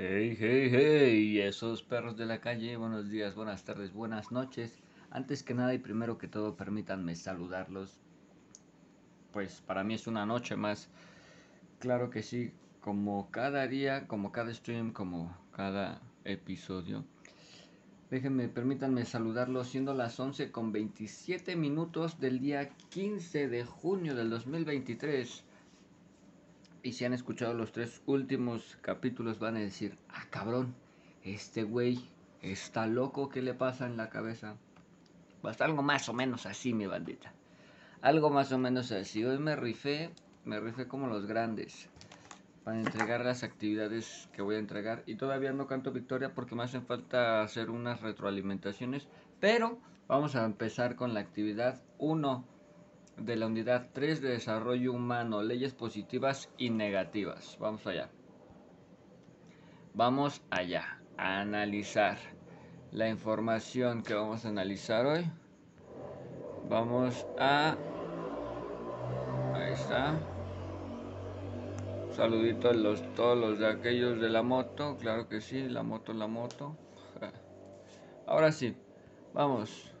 Hey, hey, hey, esos perros de la calle, buenos días, buenas tardes, buenas noches. Antes que nada y primero que todo, permítanme saludarlos. Pues para mí es una noche más. Claro que sí, como cada día, como cada stream, como cada episodio. Déjenme, permítanme saludarlos siendo las 11 con 27 minutos del día 15 de junio del 2023. Y si han escuchado los tres últimos capítulos van a decir, ah cabrón, este güey está loco, ¿qué le pasa en la cabeza? Pues algo más o menos así, mi bandita. Algo más o menos así. Hoy me rifé, me rifé como los grandes para entregar las actividades que voy a entregar. Y todavía no canto victoria porque me hacen falta hacer unas retroalimentaciones. Pero vamos a empezar con la actividad 1 de la unidad 3 de desarrollo humano, leyes positivas y negativas. Vamos allá. Vamos allá a analizar la información que vamos a analizar hoy. Vamos a... Ahí está. Saludito a los, todos los de aquellos de la moto. Claro que sí, la moto, la moto. Ahora sí, vamos.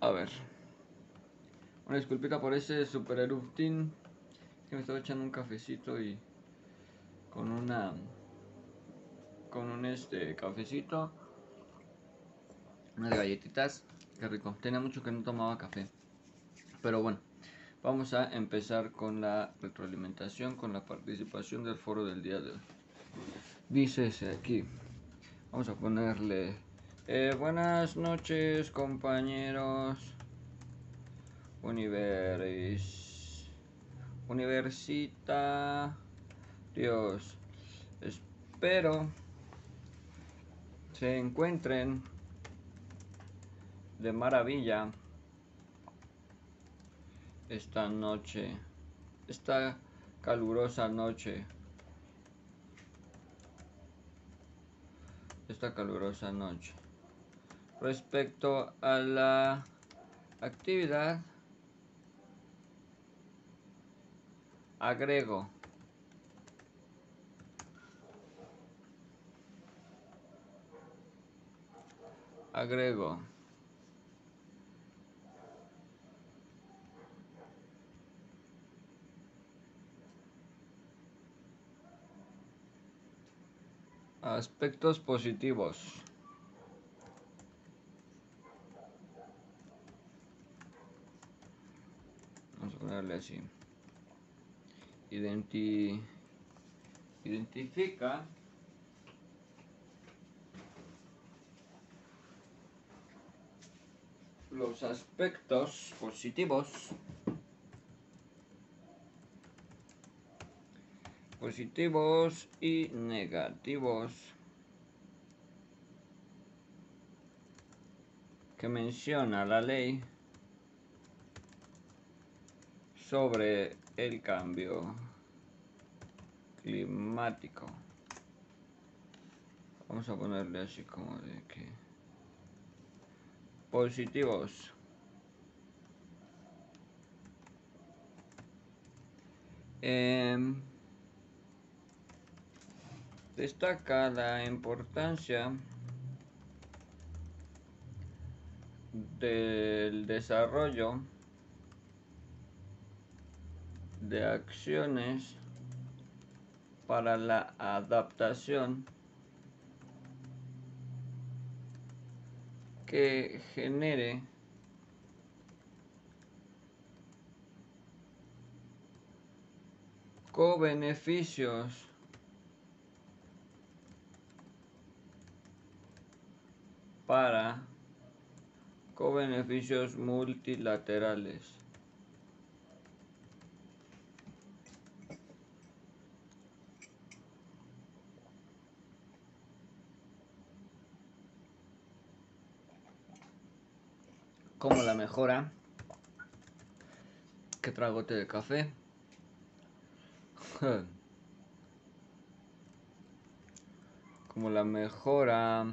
A ver. Una disculpita por ese super eruptín. Que me estaba echando un cafecito y. Con una. Con un este cafecito. Unas galletitas. Qué rico. Tenía mucho que no tomaba café. Pero bueno. Vamos a empezar con la retroalimentación, con la participación del foro del día de hoy. Dice aquí. Vamos a ponerle eh, buenas noches, compañeros. Univers. Universita. Dios. Espero se encuentren de maravilla esta noche. Esta calurosa noche. Esta calurosa noche respecto a la actividad agrego. Agrego. Aspectos positivos identifica los aspectos positivos positivos y negativos que menciona la ley sobre el cambio climático. Vamos a ponerle así como de que positivos. Em, destaca la importancia del desarrollo de acciones para la adaptación que genere co-beneficios para co-beneficios multilaterales. mejora. Que tragote de café. Como la mejora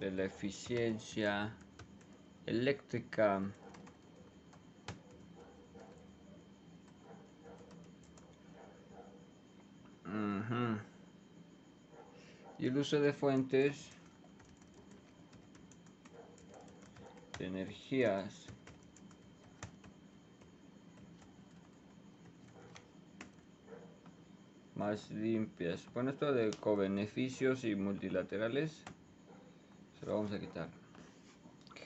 de la eficiencia eléctrica. Uh. Y el uso de fuentes energías más limpias. Bueno, esto de co-beneficios y multilaterales se lo vamos a quitar.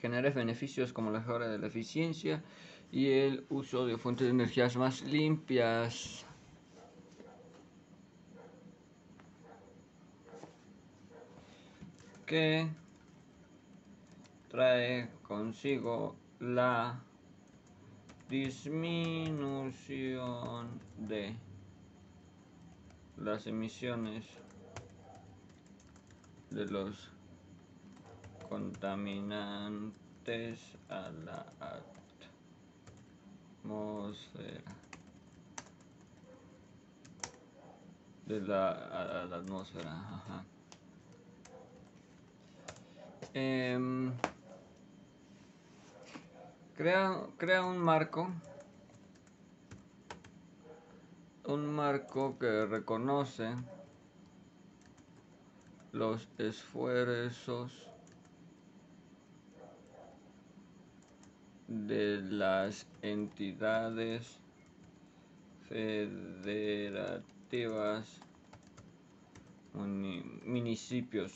Genera beneficios como la mejora de la eficiencia y el uso de fuentes de energías más limpias. que trae consigo la disminución de las emisiones de los contaminantes a la atmósfera de la, a la atmósfera ajá. Em, crea, crea un marco un marco que reconoce los esfuerzos de las entidades federativas municipios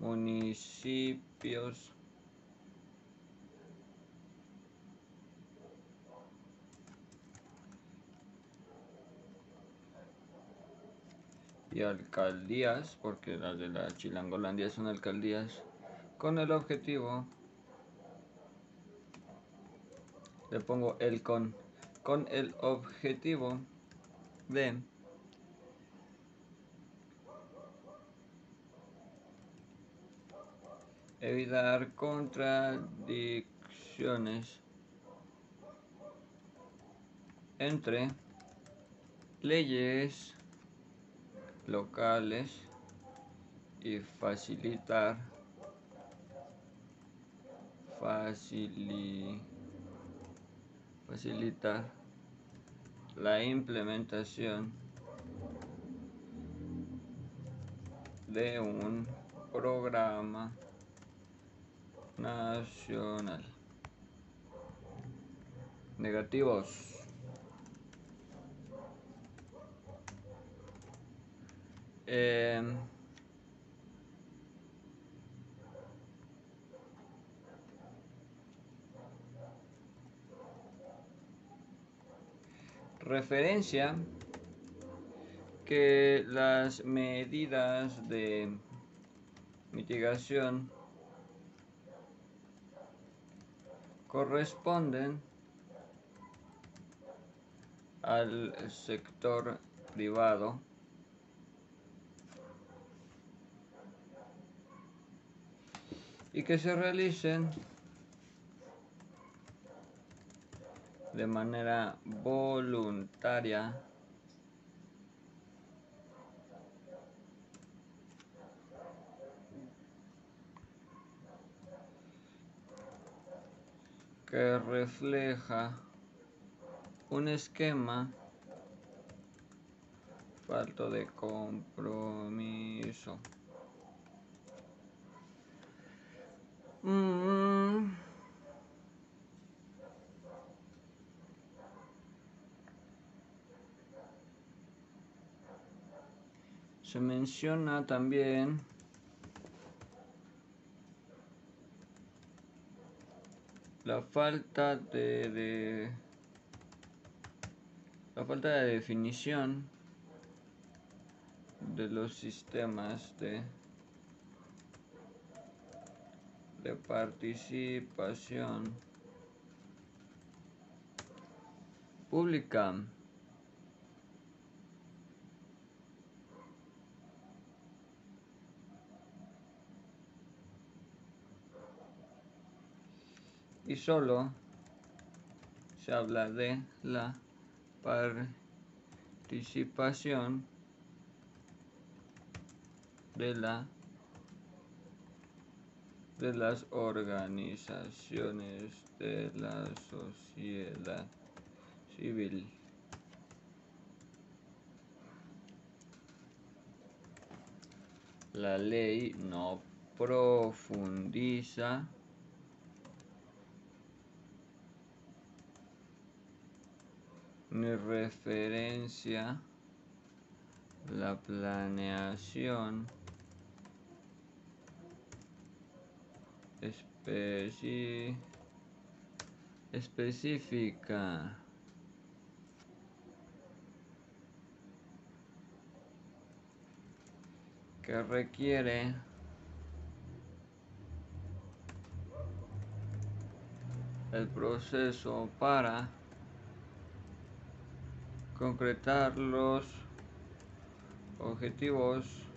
municipios y alcaldías, porque las de la Chilangolandia son alcaldías, con el objetivo, le pongo el con, con el objetivo de evitar contradicciones entre leyes locales y facilitar facilitar la implementación de un programa nacional. Negativos Em, referencia que las medidas de mitigación corresponden al sector privado y que se realicen de manera voluntaria que refleja un esquema falto de compromiso. Mm. Se menciona también la falta de, de, la falta de definición de los sistemas de de participación pública. Y solo se habla de la participación de la de las organizaciones de la sociedad civil. La ley no profundiza ni referencia la planeación específica. Que requiere el proceso para concretar los objetivos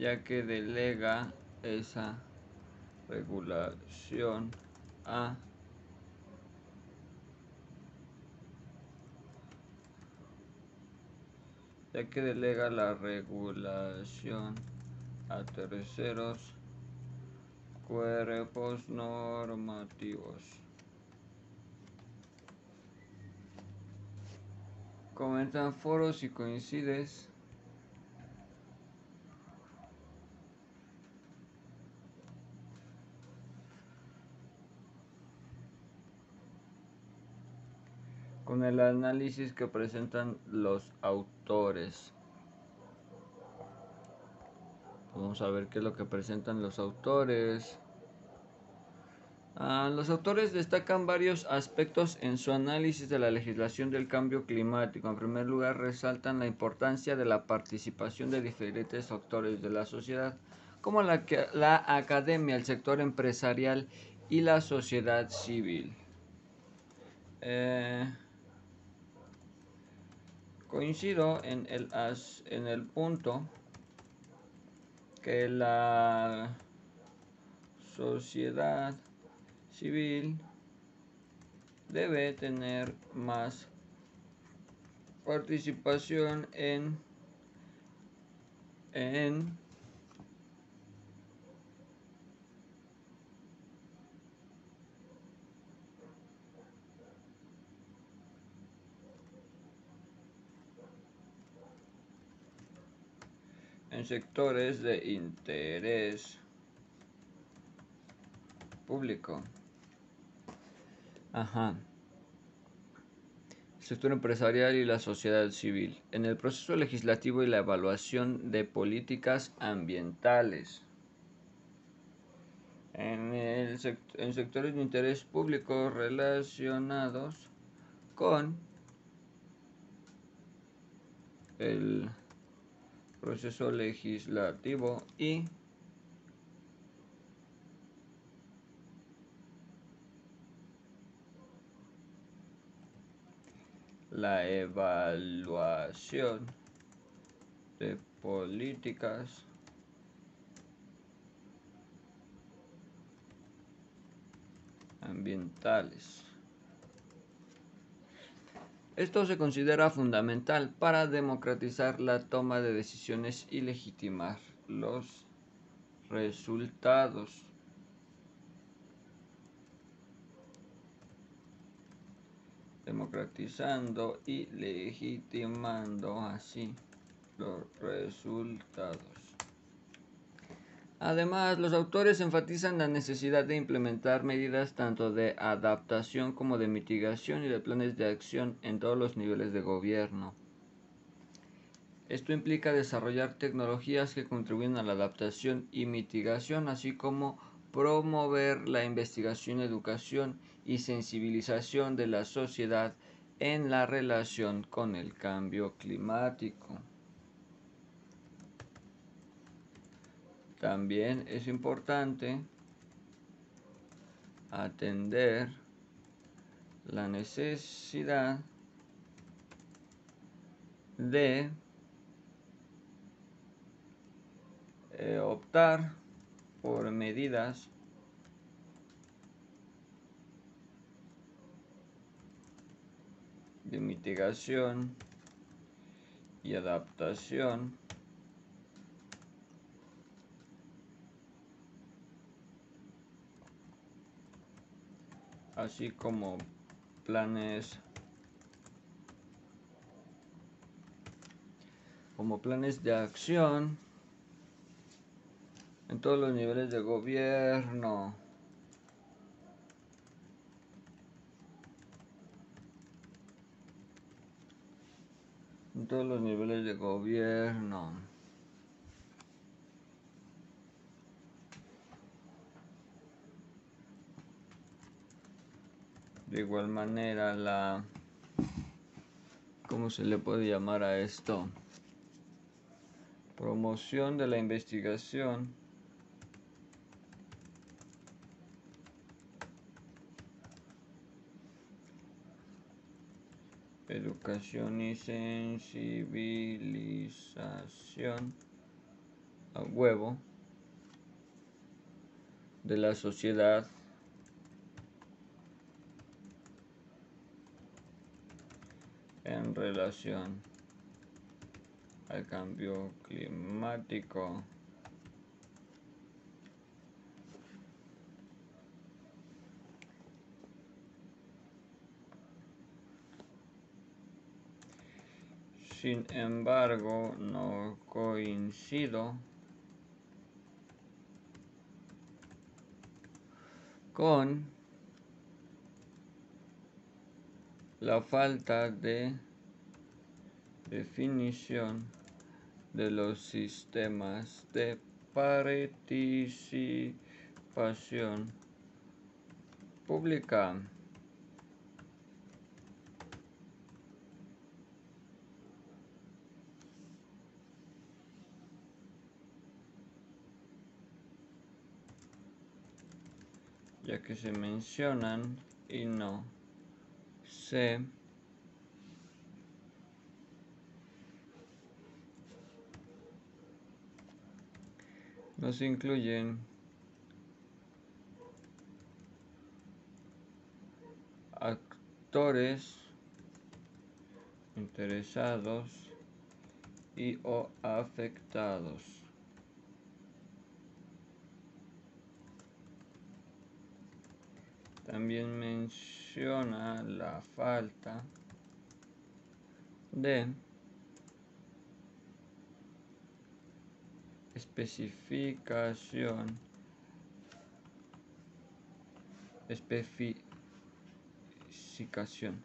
ya que delega esa regulación a ya que delega la regulación a terceros cuerpos normativos. Comentan foros y coincides. Con el análisis que presentan los autores. Vamos a ver qué es lo que presentan los autores. Ah, los autores destacan varios aspectos en su análisis de la legislación del cambio climático. En primer lugar, resaltan la importancia de la participación de diferentes actores de la sociedad, como la, la academia, el sector empresarial y la sociedad civil. Eh, Coincido en el, en el punto que la sociedad civil debe tener más participación en, en en sectores de interés público. Ajá. sector empresarial y la sociedad civil. En el proceso legislativo y la evaluación de políticas ambientales. En, el en sectores de interés público relacionados con el proceso legislativo y la evaluación de políticas ambientales. Esto se considera fundamental para democratizar la toma de decisiones y legitimar los resultados. Democratizando y legitimando así los resultados. Además, los autores enfatizan la necesidad de implementar medidas tanto de adaptación como de mitigación y de planes de acción en todos los niveles de gobierno. Esto implica desarrollar tecnologías que contribuyen a la adaptación y mitigación, así como promover la investigación, educación y sensibilización de la sociedad en la relación con el cambio climático. También es importante atender la necesidad de eh, optar por medidas de mitigación y adaptación así como planes como planes de acción en todos los niveles de gobierno. En todos los niveles de gobierno. De igual manera la ¿cómo se le puede llamar a esto? Promoción de la investigación. Educación y sensibilización a huevo de la sociedad en relación al cambio climático. Sin embargo, no coincido con la falta de definición de los sistemas de participación pública. ya que se mencionan y no se no se incluyen actores interesados y o afectados. También menciona la falta de especificación. Especificación.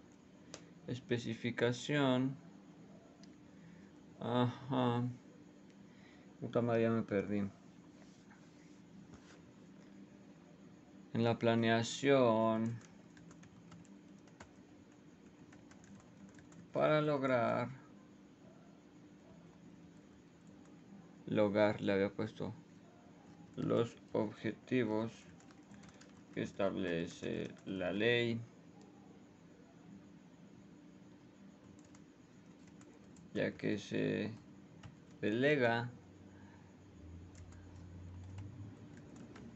Especificación. Ajá. Puta madre ya me perdí. En la planeación. Para lograr lograr le había puesto los objetivos que establece la ley ya que se delega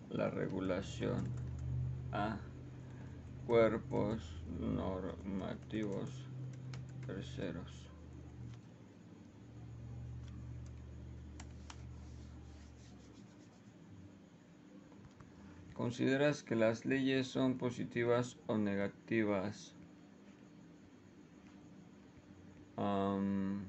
la regulación a cuerpos normativos terceros. ¿Consideras que las leyes son positivas o negativas? Mm,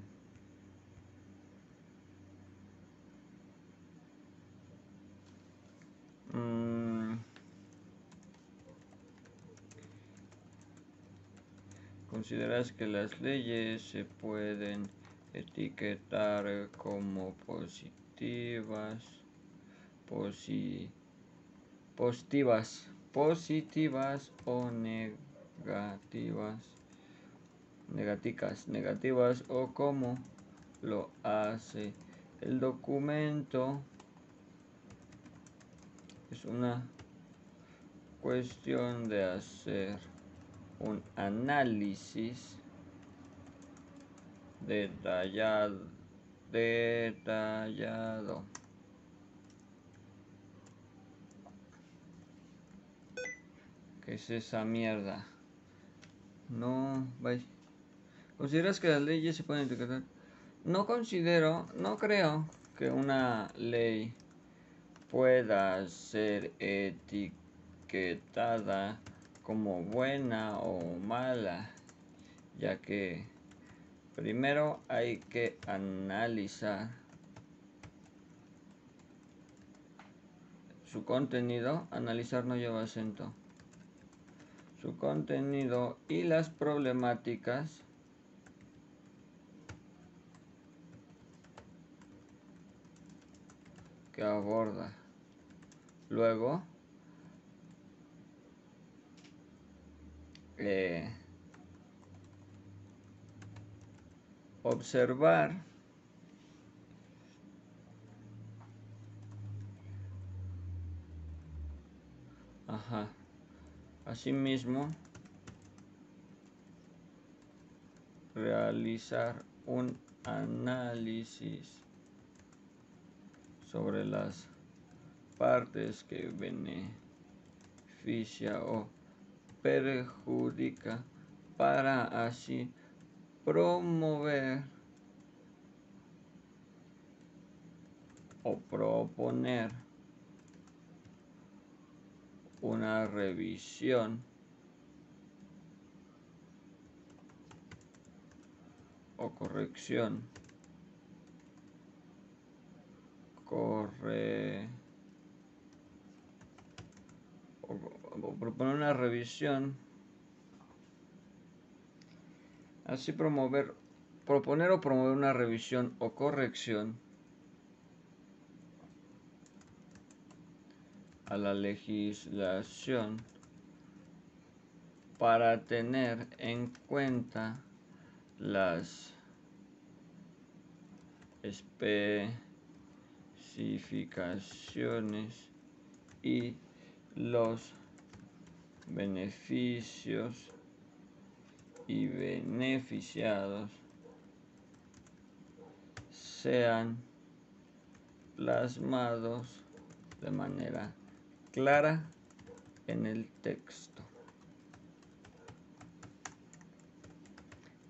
¿Consideras que las leyes se pueden etiquetar como positivas, positivas? Positivas, positivas o negativas, negativas, negativas o como lo hace el documento. Es una cuestión de hacer un análisis detallado, detallado. Es esa mierda? No, vaya. ¿Consideras que las leyes se pueden etiquetar? No considero, no creo que una ley pueda ser etiquetada como buena o mala, ya que Primero hay que analizar su contenido. Analizar no lleva acento. Su contenido y las problemáticas que aborda. Luego, eh, observar Ajá. Asimismo, realizar un análisis sobre las partes que beneficia o perjudica para así promover o proponer una revisión. O corrección. Corre. O, proponer una revisión. Así promover, proponer o promover una revisión o corrección a la legislación para tener en cuenta las especificaciones y los beneficios y beneficiados sean plasmados de manera clara en el texto.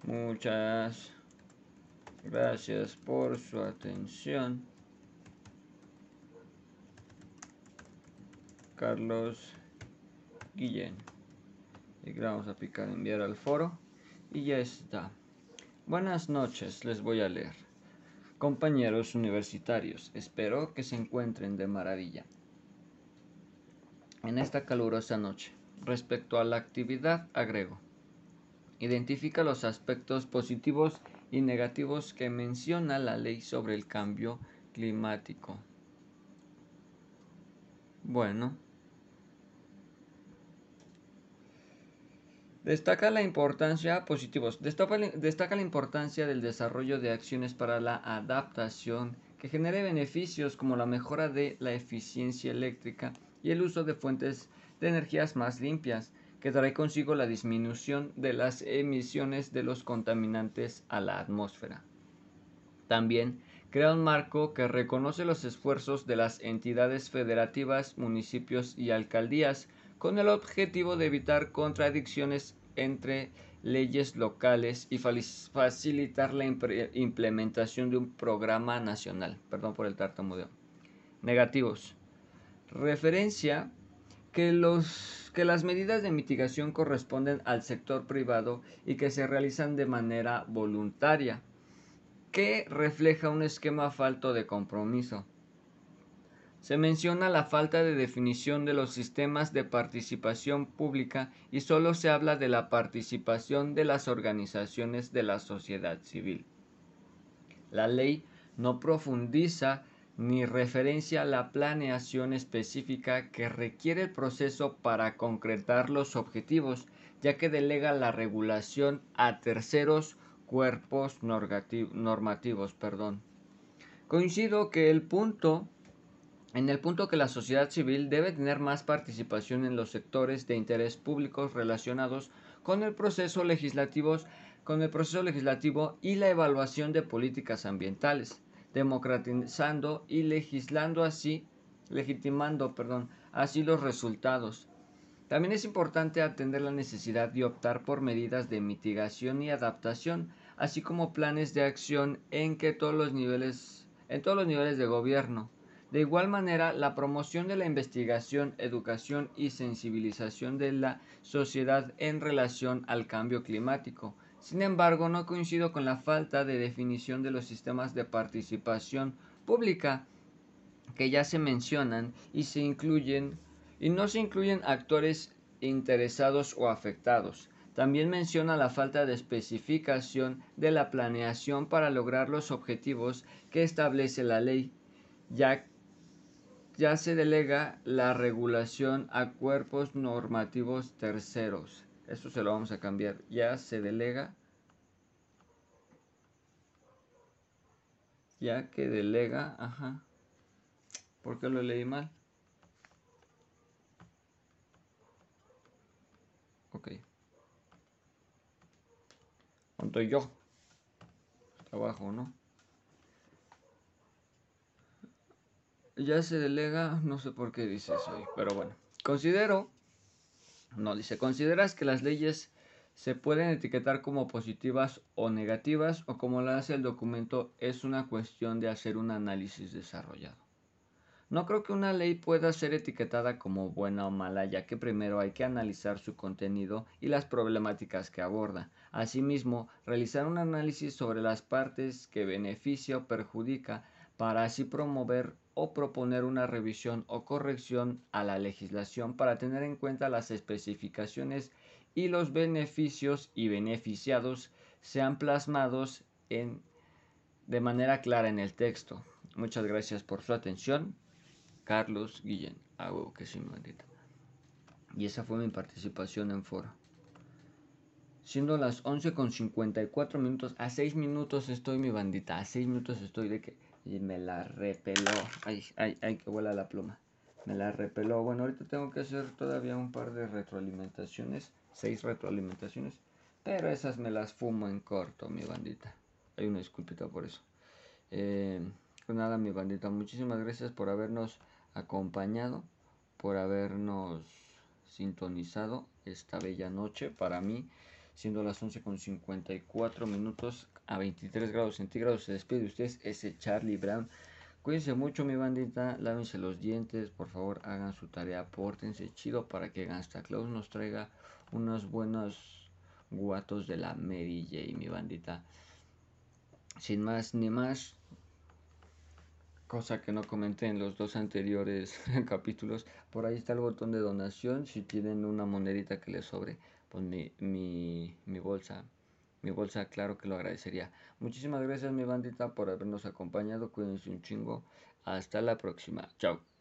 Muchas gracias por su atención. Carlos Guillén. Y vamos a picar enviar al foro. Y ya está. Buenas noches, les voy a leer. Compañeros universitarios, espero que se encuentren de maravilla. En esta calurosa noche, respecto a la actividad, agrego. Identifica los aspectos positivos y negativos que menciona la ley sobre el cambio climático. Bueno, Destaca la importancia, positivos, destaca, la importancia del desarrollo de acciones para la adaptación que genere beneficios como la mejora de la eficiencia eléctrica y el uso de fuentes de energías más limpias, que trae consigo la disminución de las emisiones de los contaminantes a la atmósfera. También crea un marco que reconoce los esfuerzos de las entidades federativas, municipios y alcaldías con el objetivo de evitar contradicciones entre leyes locales y facilitar la implementación de un programa nacional. Perdón por el tartamudeo. Negativos. Referencia que, los, que las medidas de mitigación corresponden al sector privado y que se realizan de manera voluntaria, que refleja un esquema falto de compromiso. Se menciona la falta de definición de los sistemas de participación pública y solo se habla de la participación de las organizaciones de la sociedad civil. La ley no profundiza ni referencia a la planeación específica que requiere el proceso para concretar los objetivos, ya que delega la regulación a terceros cuerpos normativos. Perdón. Coincido que el punto en el punto que la sociedad civil debe tener más participación en los sectores de interés públicos relacionados con el proceso con el proceso legislativo y la evaluación de políticas ambientales, democratizando y legislando así, legitimando, perdón, así los resultados. También es importante atender la necesidad de optar por medidas de mitigación y adaptación, así como planes de acción en que todos los niveles, en todos los niveles de gobierno de igual manera, la promoción de la investigación, educación y sensibilización de la sociedad en relación al cambio climático Sin embargo, no coincido con la falta de definición de los sistemas de participación pública que ya se mencionan y se incluyen y no se incluyen actores interesados o afectados. También menciona la falta de especificación de la planeación para lograr los objetivos que establece la ley, ya, ya se delega la regulación a cuerpos normativos terceros. Esto se lo vamos a cambiar. Ya se delega. Ya que delega, ajá. ¿Por qué lo leí mal? Ok. ¿Cuánto yo? Abajo, ¿no? Ya se delega, no sé por qué dice eso, pero bueno. Considero no, dice, ¿consideras que las leyes se pueden etiquetar como positivas o negativas o como lo hace el documento es una cuestión de hacer un análisis desarrollado? No creo que una ley pueda ser etiquetada como buena o mala, ya que primero hay que analizar su contenido y las problemáticas que aborda. Asimismo, realizar un análisis sobre las partes que beneficia o perjudica para así promover o proponer una revisión o corrección a la legislación para tener en cuenta las especificaciones y los beneficios y beneficiados sean plasmados en, de manera clara en el texto. Muchas gracias por su atención. Carlos Guillén. Ah, que sí. Y esa fue mi participación en foro. Siendo las 11 con 54 minutos, a 6 minutos estoy mi bandita, a 6 minutos estoy de que y me la repeló. Ay, ay, ay, que vuela la pluma. Me la repeló. Bueno, ahorita tengo que hacer todavía un par de retroalimentaciones. Seis retroalimentaciones. Pero esas me las fumo en corto, mi bandita. Hay una disculpita por eso. Eh, pues nada, mi bandita. Muchísimas gracias por habernos acompañado. Por habernos sintonizado esta bella noche. Para mí, siendo las 11 con 54 minutos a 23 grados centígrados. Se despide de ustedes ese Charlie Brown. Cuídense mucho mi bandita, lávense los dientes, por favor hagan su tarea, pórtense chido para que Gangsta Claus nos traiga unos buenos guatos de la Mary J, mi bandita. Sin más ni más, cosa que no comenté en los dos anteriores capítulos, por ahí está el botón de donación, si tienen una monedita que les sobre, pues mi, mi, mi bolsa mi bolsa, claro que lo agradecería. Muchísimas gracias mi bandita por habernos acompañado. Cuídense un chingo. Hasta la próxima. Chao.